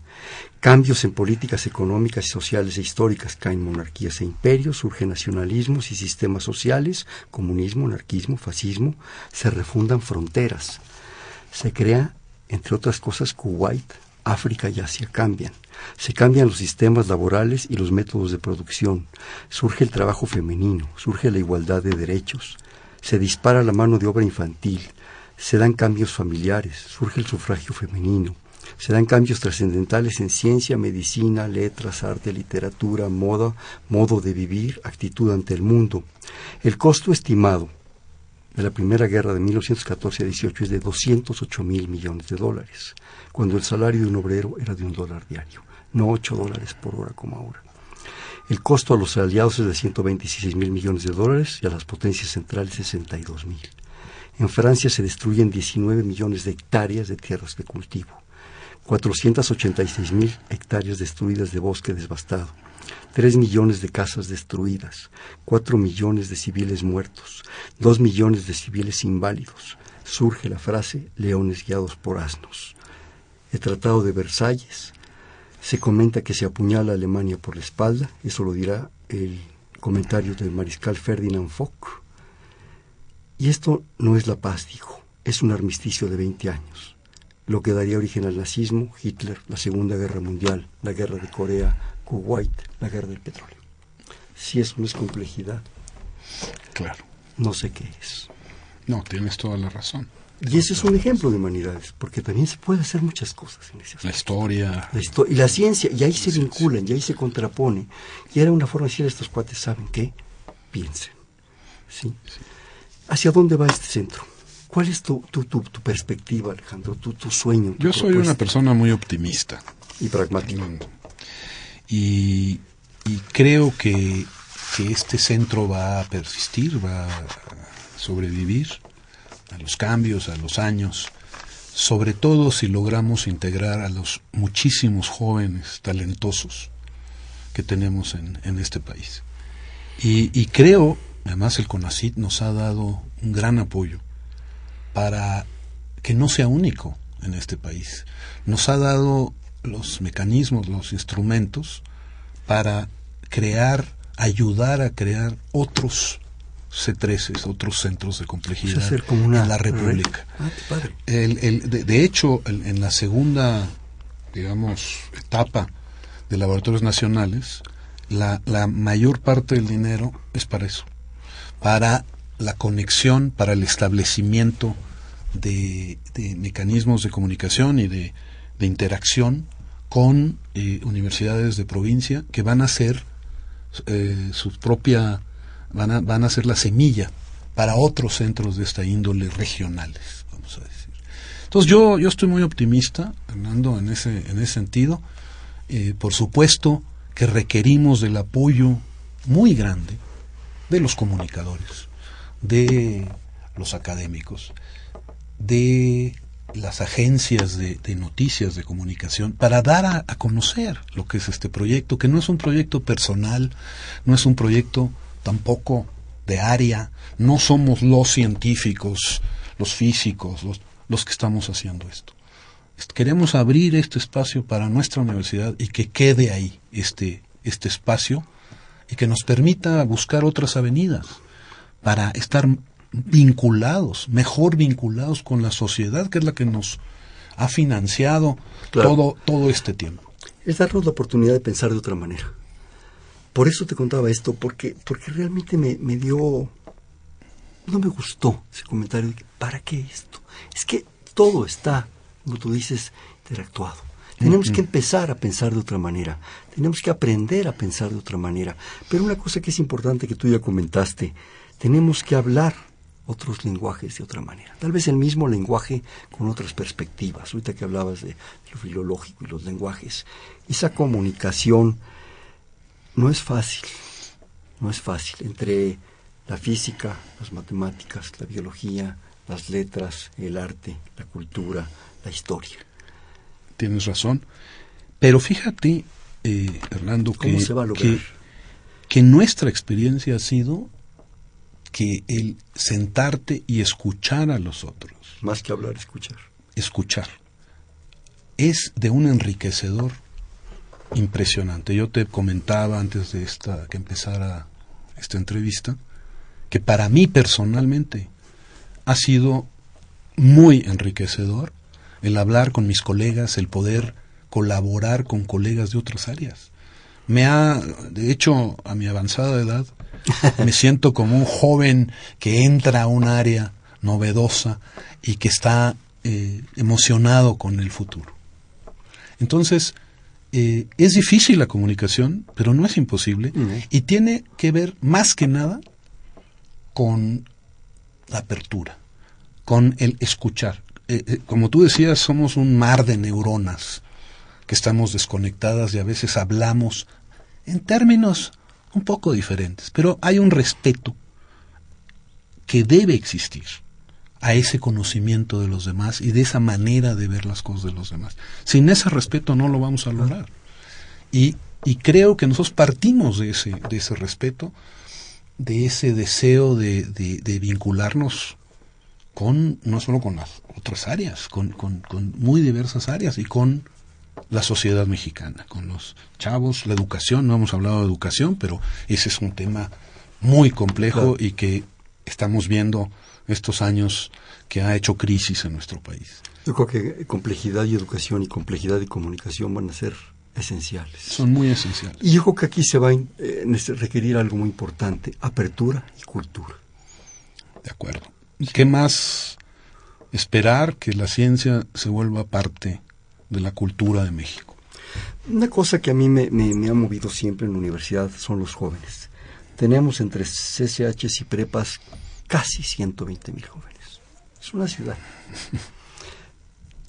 Speaker 3: cambios en políticas económicas, sociales e históricas, caen monarquías e imperios, surgen nacionalismos y sistemas sociales, comunismo, anarquismo, fascismo, se refundan fronteras, se crea, entre otras cosas, Kuwait, África y Asia cambian. Se cambian los sistemas laborales y los métodos de producción. Surge el trabajo femenino, surge la igualdad de derechos, se dispara la mano de obra infantil, se dan cambios familiares, surge el sufragio femenino, se dan cambios trascendentales en ciencia, medicina, letras, arte, literatura, moda, modo de vivir, actitud ante el mundo. El costo estimado de la Primera Guerra de 1914 a 18 es de 208 mil millones de dólares, cuando el salario de un obrero era de un dólar diario, no 8 dólares por hora como ahora. El costo a los aliados es de 126 mil millones de dólares y a las potencias centrales 62 mil. En Francia se destruyen 19 millones de hectáreas de tierras de cultivo, 486 mil hectáreas destruidas de bosque devastado, 3 millones de casas destruidas, 4 millones de civiles muertos, 2 millones de civiles inválidos. Surge la frase leones guiados por asnos. El Tratado de Versalles se comenta que se apuñala a Alemania por la espalda, eso lo dirá el comentario del mariscal Ferdinand Foch. Y esto no es la paz, dijo, es un armisticio de 20 años, lo que daría origen al nazismo, Hitler, la Segunda Guerra Mundial, la Guerra de Corea, Kuwait, la Guerra del Petróleo. Si eso no es complejidad,
Speaker 4: claro.
Speaker 3: no sé qué es.
Speaker 4: No, tienes toda la razón.
Speaker 3: Y ese es un ejemplo de humanidades, porque también se puede hacer muchas cosas en ese
Speaker 4: La historia.
Speaker 3: y la ciencia, y ahí se vinculan, y ahí se contrapone. Y era una forma de decir, estos cuates saben qué, piensen. ¿sí? ¿Hacia dónde va este centro? ¿Cuál es tu, tu, tu, perspectiva, Alejandro, tu, tu sueño?
Speaker 4: Yo soy una persona muy optimista.
Speaker 3: Y pragmática.
Speaker 4: Y, y creo que, que este centro va a persistir, va a sobrevivir a los cambios, a los años, sobre todo si logramos integrar a los muchísimos jóvenes talentosos que tenemos en, en este país. Y, creo, además el CONACIT nos ha dado un gran apoyo para que no sea único en este país. Nos ha dado los mecanismos, los instrumentos para crear, ayudar a crear otros C13, otros centros de complejidad
Speaker 3: en
Speaker 4: la República. Ah, el, de, hecho, en la segunda, digamos, etapa de laboratorios nacionales, la, la mayor parte del dinero es para eso, para la conexión, para el establecimiento de, mecanismos de comunicación y de, interacción con eh, universidades de provincia que van a ser eh, su propia van a, van a ser la semilla para otros centros de esta índole regionales, vamos a decir. Entonces yo, yo estoy muy optimista, Fernando, en ese, en ese sentido. eh, por supuesto que requerimos del apoyo muy grande de los comunicadores, de los académicos, de las agencias de, noticias de comunicación para dar a, conocer lo que es este proyecto, que no es un proyecto personal, no es un proyecto tampoco de área, no somos los científicos, los físicos, los, los que estamos haciendo esto. Queremos abrir este espacio para nuestra universidad y que quede ahí este, este espacio y que nos permita buscar otras avenidas para estar vinculados, mejor vinculados con la sociedad, que es la que nos ha financiado todo, todo este tiempo.
Speaker 3: Es darnos la oportunidad de pensar de otra manera. Por eso te contaba esto, porque, porque realmente me, me dio... No me gustó ese comentario de que, ¿para qué esto? Es que todo está, como tú dices, interactuado. Tenemos que empezar a pensar de otra manera. Tenemos que aprender a pensar de otra manera. Pero una cosa que es importante que tú ya comentaste, tenemos que hablar otros lenguajes de otra manera. Tal vez el mismo lenguaje con otras perspectivas. Ahorita que hablabas de, lo filológico y los lenguajes. Esa comunicación no es fácil. No es fácil. Entre la física, las matemáticas, la biología, las letras, el arte, la cultura, la historia
Speaker 4: tienes razón. Pero fíjate, eh, Hernando, que, que, que nuestra experiencia ha sido que el sentarte y escuchar a los otros.
Speaker 3: Más que hablar, escuchar.
Speaker 4: Escuchar. Es de un enriquecedor impresionante. Yo te comentaba antes de esta que empezara esta entrevista que para mí personalmente ha sido muy enriquecedor el hablar con mis colegas, el poder colaborar con colegas de otras áreas. Me ha, de hecho, a mi avanzada edad, <laughs> me siento como un joven que entra a un área novedosa y que está eh, emocionado con el futuro. Entonces, eh, es difícil la comunicación, pero no es imposible, y tiene que ver más que nada con la apertura, con el escuchar. Eh, eh, como tú decías, somos un mar de neuronas que estamos desconectadas y a veces hablamos en términos un poco diferentes, pero hay un respeto que debe existir a ese conocimiento de los demás y de esa manera de ver las cosas de los demás. Sin ese respeto no lo vamos a lograr. Y, y creo que nosotros partimos de ese, de ese respeto, de ese deseo de, de vincularnos con no solo con las otras áreas, con, con, muy diversas áreas y con la sociedad mexicana, con los chavos, la educación, no hemos hablado de educación, pero ese es un tema muy complejo y que estamos viendo estos años que ha hecho crisis en nuestro país.
Speaker 3: Yo creo que complejidad y educación y complejidad y comunicación van a ser esenciales.
Speaker 4: Son muy esenciales.
Speaker 3: Y yo creo que aquí se va a eh, requerir algo muy importante, apertura y cultura.
Speaker 4: De acuerdo. ¿Qué más esperar que la ciencia se vuelva parte de la cultura de México?
Speaker 3: Una cosa que a mí me, ha movido siempre en la universidad son los jóvenes. Tenemos entre CCHs y prepas casi 120 mil jóvenes. Es una ciudad.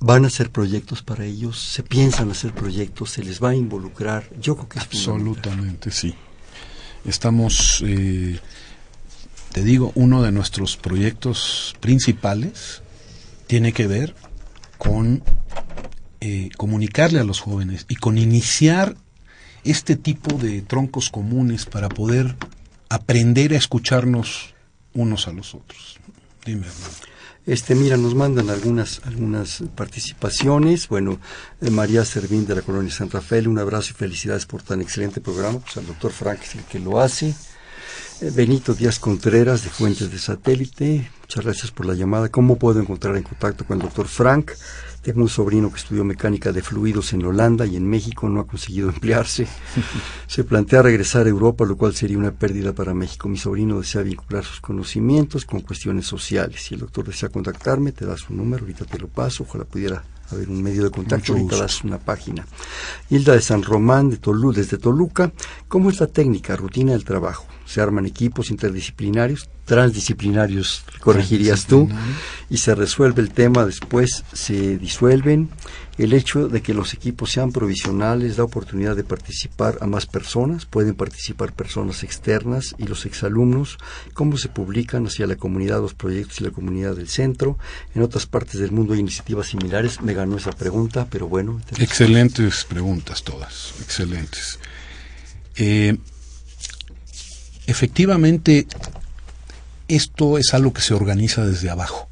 Speaker 3: Van a hacer proyectos para ellos, se piensan hacer proyectos, se les va a involucrar. Yo creo que es
Speaker 4: Absolutamente, sí. Estamos eh, te digo, uno de nuestros proyectos principales tiene que ver con eh, comunicarle a los jóvenes y con iniciar este tipo de troncos comunes para poder aprender a escucharnos unos a los otros. Dime, hermano.
Speaker 3: Este, mira, nos mandan algunas, algunas participaciones. Bueno, eh, María Servín de la Colonia San Rafael, un abrazo y felicidades por tan excelente programa. Pues al doctor Frank es el que lo hace. Eh, Benito Díaz Contreras de Fuentes de Satélite, muchas gracias por la llamada. ¿Cómo puedo encontrar en contacto con el doctor Frank? Tengo un sobrino que estudió mecánica de fluidos en Holanda y en México no ha conseguido emplearse. <laughs> Se plantea regresar a Europa, lo cual sería una pérdida para México. Mi sobrino desea vincular sus conocimientos con cuestiones sociales. Si el doctor desea contactarme, te da su número, ahorita te lo paso. Ojalá pudiera a ver un medio de contacto, ahorita das una página. Hilda de San Román, de Tolu, desde Toluca, ¿cómo es la técnica, rutina del trabajo? ¿Se arman equipos interdisciplinarios, transdisciplinarios, corregirías tú, y se resuelve el tema, después se disuelven? El hecho de que los equipos sean provisionales da oportunidad de participar a más personas, pueden participar personas externas y los exalumnos, cómo se publican hacia la comunidad los proyectos y la comunidad del centro. En otras partes del mundo hay iniciativas similares, me ganó esa pregunta, pero bueno.
Speaker 4: Excelentes preguntas todas, excelentes. Eh, efectivamente, esto es algo que se organiza desde abajo.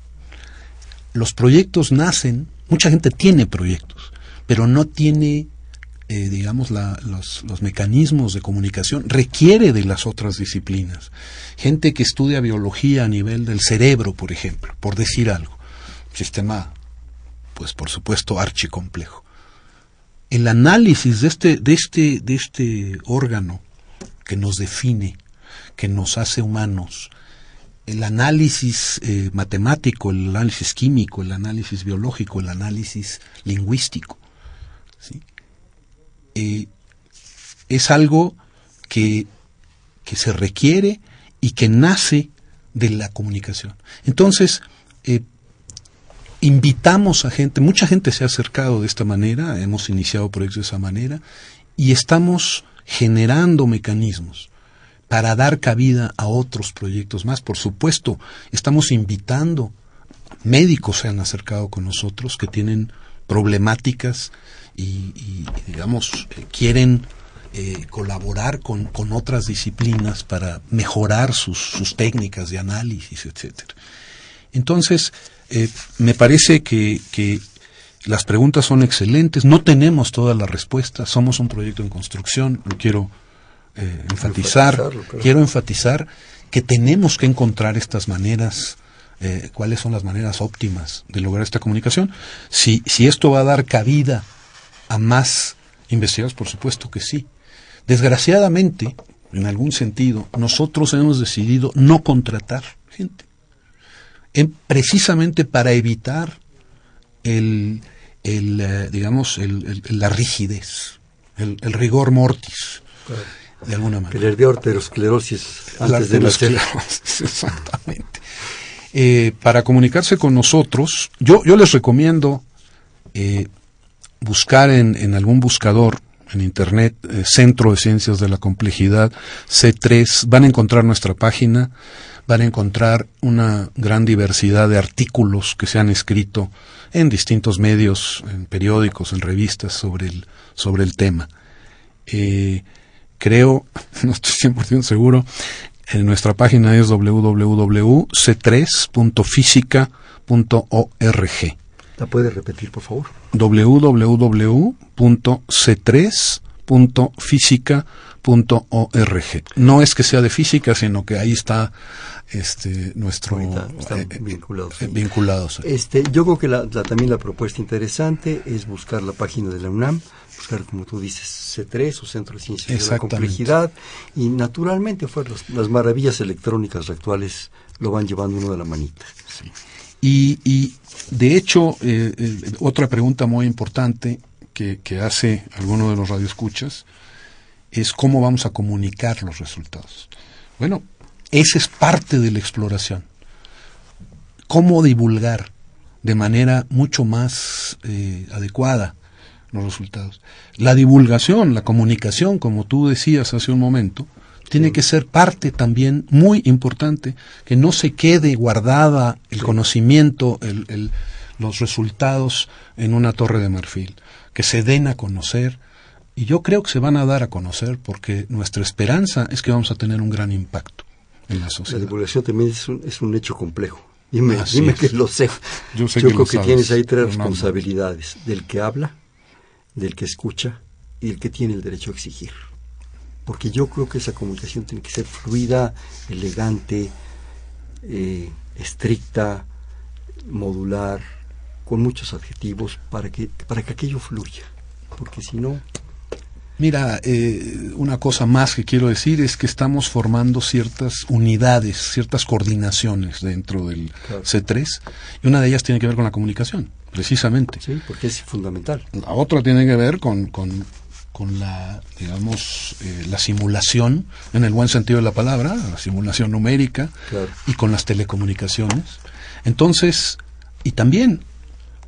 Speaker 4: Los proyectos nacen Mucha gente tiene proyectos, pero no tiene, eh, digamos, los, los, mecanismos de comunicación, requiere de las otras disciplinas. Gente que estudia biología a nivel del cerebro, por ejemplo, por decir algo. Sistema, pues por supuesto, archicomplejo. El análisis de este, de este, de este órgano que nos define, que nos hace humanos, el análisis eh, matemático, el análisis químico, el análisis biológico, el análisis lingüístico. Eh, es algo que, que, se requiere y que nace de la comunicación. Entonces, eh, invitamos a gente, mucha gente se ha acercado de esta manera, hemos iniciado proyectos de esa manera, y estamos generando mecanismos para dar cabida a otros proyectos más. Por supuesto, estamos invitando, médicos se han acercado con nosotros que tienen problemáticas y, digamos, eh, quieren eh, colaborar con, otras disciplinas para mejorar sus, técnicas de análisis, etcétera. Entonces, eh, me parece que, que las preguntas son excelentes, no tenemos todas las respuestas, somos un proyecto en construcción, lo quiero eh, enfatizar, quiero enfatizar que tenemos que encontrar estas maneras, eh, cuáles son las maneras óptimas de lograr esta comunicación. Si, si esto va a dar cabida a más investigadores, por supuesto que sí. Desgraciadamente, en algún sentido, nosotros hemos decidido no contratar gente, precisamente para evitar el, el eh, digamos, el, la rigidez, el, rigor mortis de alguna manera.
Speaker 3: El de arteriosclerosis antes de nacer. <laughs>
Speaker 4: Exactamente. Eh, para comunicarse con nosotros, yo, yo les recomiendo eh, buscar en, en, algún buscador en Internet, eh, Centro de Ciencias de la Complejidad, C3, van a encontrar nuestra página, van a encontrar una gran diversidad de artículos que se han escrito en distintos medios, en periódicos, en revistas sobre el, sobre el tema. Eh, creo, <laughs> no estoy 100% seguro, en nuestra página es www.c3.física.org.
Speaker 3: ¿La puede repetir, por favor?
Speaker 4: www.c3.física.org. No es que sea de física, sino que ahí está este nuestro
Speaker 3: están eh, vinculados,
Speaker 4: eh, vinculados.
Speaker 3: Este, yo creo que la, también la propuesta interesante es buscar la página de la UNAM buscar, como tú dices, C3 o Centro de Ciencias de la Complejidad, y naturalmente fue las maravillas electrónicas actuales lo van llevando uno de la manita.
Speaker 4: Y, y, de hecho, eh, eh, otra pregunta muy importante que, que hace alguno de los radioescuchas es cómo vamos a comunicar los resultados. Bueno, esa es parte de la exploración. Cómo divulgar de manera mucho más eh, adecuada los resultados. La divulgación, la comunicación, como tú decías hace un momento, tiene que ser parte también muy importante, que no se quede guardada el conocimiento, el, los resultados en una torre de marfil, que se den a conocer, y yo creo que se van a dar a conocer porque nuestra esperanza es que vamos a tener un gran impacto en la sociedad.
Speaker 3: La divulgación también es un, es un hecho complejo. Dime, dime que lo sé. Yo, sé creo que, tienes ahí tres responsabilidades, del que habla, del que escucha y el que tiene el derecho a exigir. Porque yo creo que esa comunicación tiene que ser fluida, elegante, eh, estricta, modular, con muchos adjetivos para que, para que aquello fluya. Porque si no,
Speaker 4: Mira, eh, una cosa más que quiero decir es que estamos formando ciertas unidades, ciertas coordinaciones dentro del C3 y una de ellas tiene que ver con la comunicación, precisamente.
Speaker 3: Sí, porque es fundamental.
Speaker 4: La otra tiene que ver con, con, con la, digamos, eh, la simulación, en el buen sentido de la palabra, la simulación numérica y con las telecomunicaciones. Entonces, y también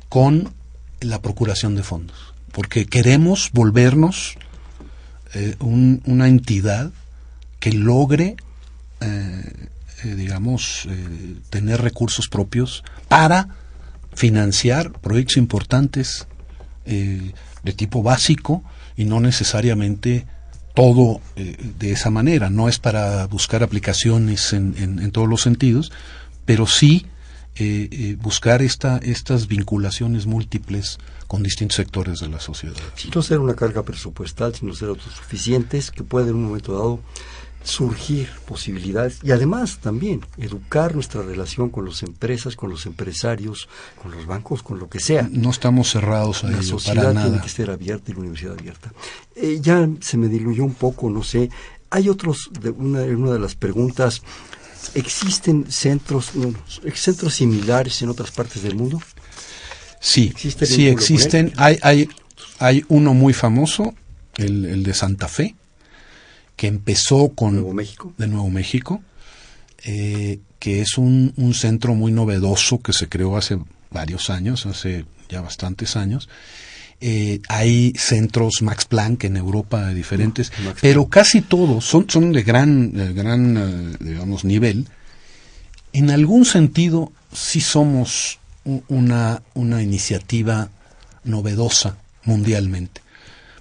Speaker 4: con la procuración de fondos, porque queremos volvernos eh, una entidad que logre, eh, digamos, tener recursos propios para financiar proyectos importantes de tipo básico y no necesariamente todo de esa manera. No es para buscar aplicaciones en, en todos los sentidos, pero sí eh, eh, buscar esta, estas vinculaciones múltiples con distintos sectores de la sociedad.
Speaker 3: No ser una carga presupuestal, sino ser autosuficientes, que puede en un momento dado surgir posibilidades y además también educar nuestra relación con las empresas, con los empresarios, con los bancos, con lo que sea.
Speaker 4: No estamos cerrados a
Speaker 3: la
Speaker 4: ello
Speaker 3: sociedad
Speaker 4: para nada.
Speaker 3: tiene que ser abierta y la universidad abierta. Eh, ya se me diluyó un poco, no sé. Hay otros, de una, una de las preguntas, ¿Existen centros, centros similares en otras partes del mundo?
Speaker 4: Sí, sí existen. Hay, hay, hay uno muy famoso, el, el, de Santa Fe, que empezó con...
Speaker 3: Nuevo México.
Speaker 4: De Nuevo México, eh, que es un, un centro muy novedoso que se creó hace varios años, hace ya bastantes años, eh, hay centros Max Planck en Europa diferentes, pero casi todos son, son de gran, gran eh, digamos, nivel. En algún sentido, sí somos una, una iniciativa novedosa mundialmente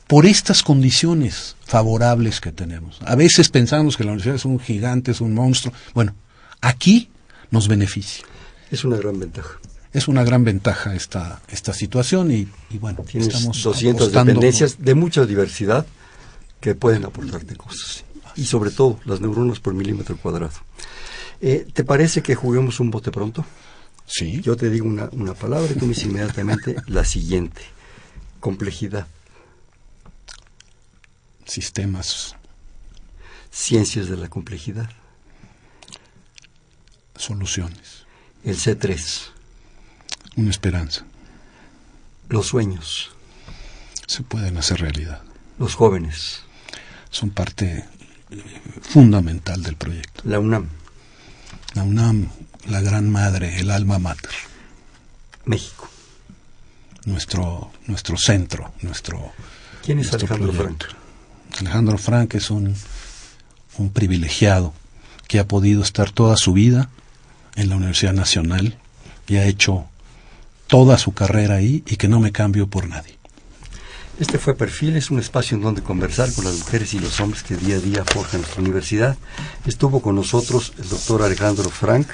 Speaker 4: por estas condiciones favorables que tenemos. A veces pensamos que la universidad es un gigante, es un monstruo. Bueno, aquí nos beneficia.
Speaker 3: Es una gran ventaja
Speaker 4: es una gran ventaja esta, esta situación y, bueno,
Speaker 3: Tienes estamos 200 dependencias de mucha diversidad que pueden aportarte cosas. Y sobre todo las neuronas por milímetro cuadrado. Eh, ¿Te parece que juguemos un bote pronto?
Speaker 4: Sí.
Speaker 3: Yo te digo una, una palabra y tú me dices inmediatamente la siguiente. Complejidad.
Speaker 4: Sistemas.
Speaker 3: Ciencias de la complejidad.
Speaker 4: Soluciones.
Speaker 3: El C3
Speaker 4: una esperanza.
Speaker 3: Los sueños.
Speaker 4: Se pueden hacer realidad.
Speaker 3: Los jóvenes.
Speaker 4: Son parte eh, fundamental del proyecto.
Speaker 3: La UNAM.
Speaker 4: La UNAM, la gran madre, el alma mater.
Speaker 3: México.
Speaker 4: Nuestro, nuestro centro, nuestro.
Speaker 3: ¿Quién es Alejandro Frank?
Speaker 4: Alejandro Frank es un, un privilegiado que ha podido estar toda su vida en la Universidad Nacional y ha hecho toda su carrera ahí y que no me cambio por nadie.
Speaker 3: Este fue Perfil, es un espacio en donde conversar con las mujeres y los hombres que día a día forjan nuestra universidad. Estuvo con nosotros el doctor Alejandro Frank,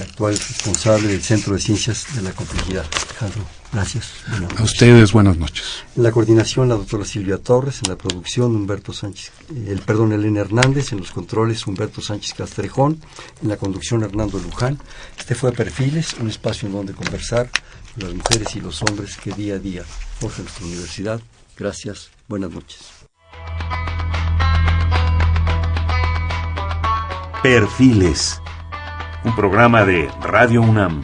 Speaker 3: actual responsable del Centro de Ciencias de la Complejidad. Alejandro, gracias.
Speaker 4: A ustedes, buenas noches.
Speaker 3: En la coordinación, la doctora Silvia Torres, en la producción, Humberto Sánchez, el perdón, Elena Hernández, en los controles, Humberto Sánchez Castrejón, en la conducción, Hernando Luján. Este fue Perfiles, un espacio en donde conversar con las mujeres y los hombres que día a día forjan nuestra universidad. Gracias, buenas noches.
Speaker 1: Perfiles, un programa de Radio UNAM.